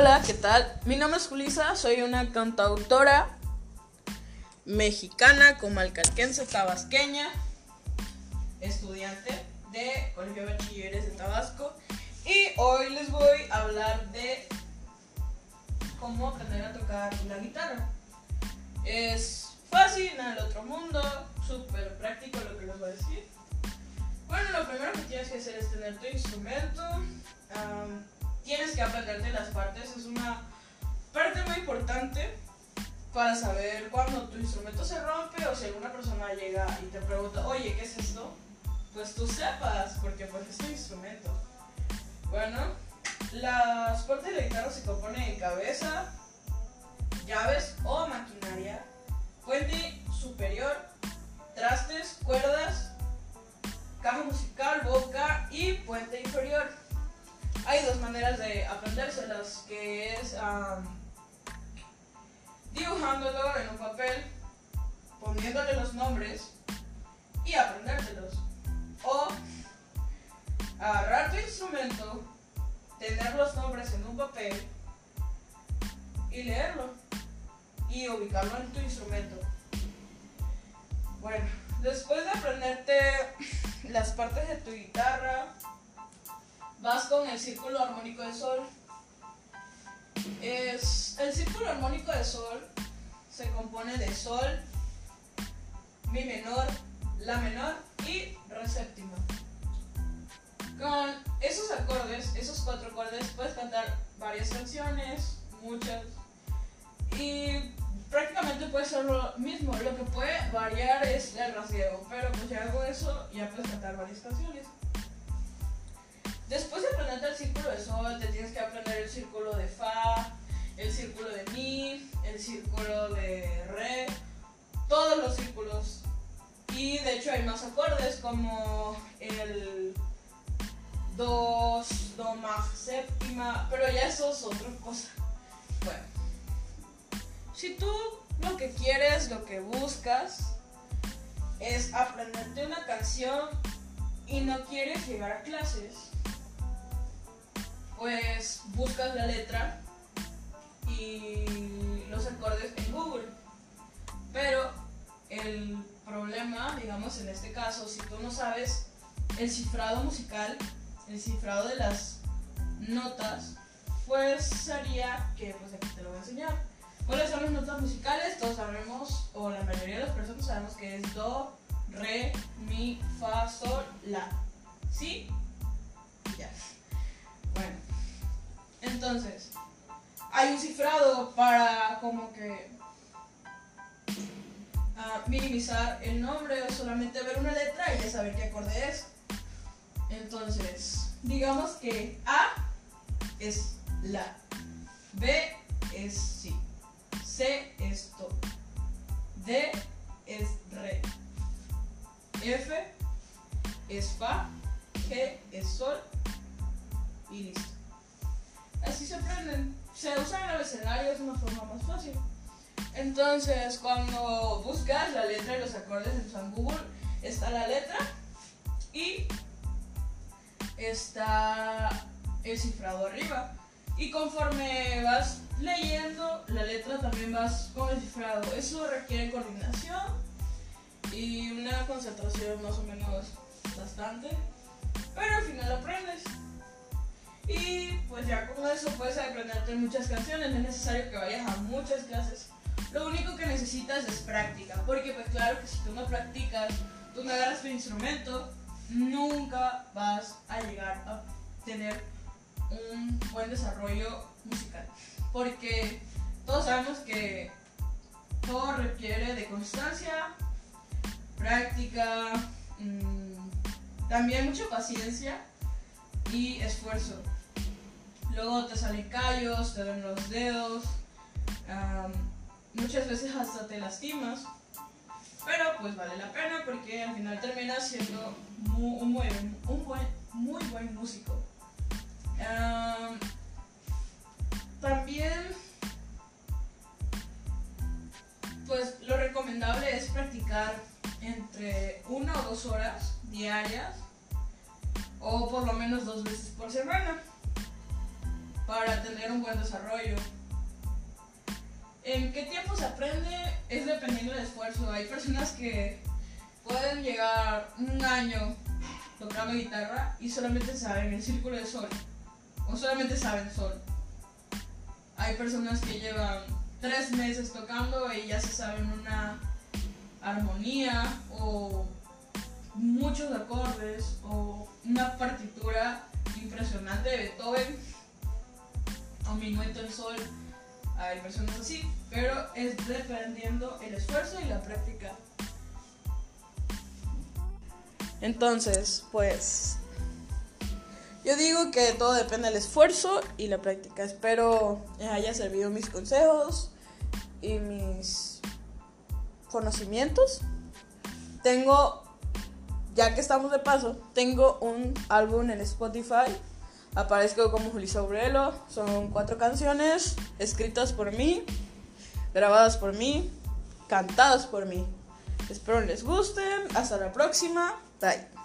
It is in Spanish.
Hola, ¿qué tal? Mi nombre es Julisa, soy una cantautora mexicana, comalcalquense, tabasqueña, estudiante de Colegio de Bachilleres de Tabasco y hoy les voy a hablar de cómo aprender a tocar la guitarra. Es fácil, en el otro mundo, súper práctico lo que les voy a decir. Bueno, lo primero que tienes que hacer es tener tu instrumento. Que aprenderte las partes. Es una parte muy importante para saber cuando tu instrumento se rompe o si alguna persona llega y te pregunta, oye, ¿qué es esto? Pues tú sepas, porque pues es tu instrumento. Bueno, las partes de la guitarra se componen de cabeza, llaves o maquinaria, puente superior, Hay dos maneras de aprendérselas, que es dibujándolo en un papel, poniéndole los nombres y aprendérselos. O agarrar tu instrumento, tener los nombres en un papel y leerlo y ubicarlo en tu instrumento. Bueno, después de aprenderte las partes de tu guitarra, vas con el círculo armónico de sol. Es, el círculo armónico de sol se compone de sol, mi menor, la menor y re séptima. Con esos acordes, esos cuatro acordes, puedes cantar varias canciones, muchas, y prácticamente puede ser lo mismo. Lo que puede variar es el rasgueo, pero pues ya hago eso, ya puedes cantar varias canciones. Después de aprenderte el círculo de sol, te tienes que aprender el círculo de fa, el círculo de mi, el círculo de re, todos los círculos. Y de hecho hay más acordes como el do, do mag séptima, pero ya eso es otra cosa. Bueno, si tú lo que quieres, lo que buscas es aprenderte una canción y no quieres llegar a clases, buscas la letra y los acordes en Google. Pero el problema, digamos en este caso, si tú no sabes el cifrado musical, el cifrado de las notas, pues sería que pues aquí te lo voy a enseñar. ¿Cuáles son las notas musicales? Todos sabemos, o la mayoría de las personas sabemos que es do, re, mi, fa, sol, la. ¿Sí? Ya. Entonces, hay un cifrado para como que ah, minimizar el nombre o solamente ver una letra y ya saber qué acorde es. Entonces, digamos que A es la, B es si, C es do, D es re, F es fa, G es sol y listo. Así se aprenden. Se usa en el abecedario, es una forma más fácil. Entonces, cuando buscas la letra y los acordes en San Google, está la letra y está el cifrado arriba. Y conforme vas leyendo la letra, también vas con el cifrado. Eso requiere coordinación y una concentración más o menos bastante. Pero al final aprendes. Y pues ya con eso puedes aprenderte muchas canciones, no es necesario que vayas a muchas clases. Lo único que necesitas es práctica, porque pues claro que si tú no practicas, tú no agarras tu instrumento, nunca vas a llegar a tener un buen desarrollo musical. Porque todos sabemos que todo requiere de constancia, práctica, mmm, también mucha paciencia y esfuerzo. Luego te salen callos, te duelen los dedos, muchas veces hasta te lastimas, pero pues vale la pena porque al final terminas siendo muy, un, buen, un buen, muy buen músico. También, pues lo recomendable es practicar entre una o dos horas diarias o por lo menos dos veces por semana. Para tener un buen desarrollo. ¿En qué tiempo se aprende? Es dependiendo del esfuerzo. Hay personas que pueden llegar un año tocando guitarra y solamente saben el círculo de sol. O solamente saben sol. Hay personas que llevan tres meses tocando y ya se saben una armonía o muchos acordes o una partitura o minueto en sol. Hay personas así, pero es dependiendo el esfuerzo y la práctica. Entonces, pues yo digo que todo depende del esfuerzo y la práctica. Espero les haya servido mis consejos y mis conocimientos. Tengo, ya que estamos de paso, tengo un álbum en Spotify. Aparezco como Julissa Aurelo. Son cuatro canciones escritas por mí, grabadas por mí, cantadas por mí. Espero les gusten. Hasta la próxima. Bye.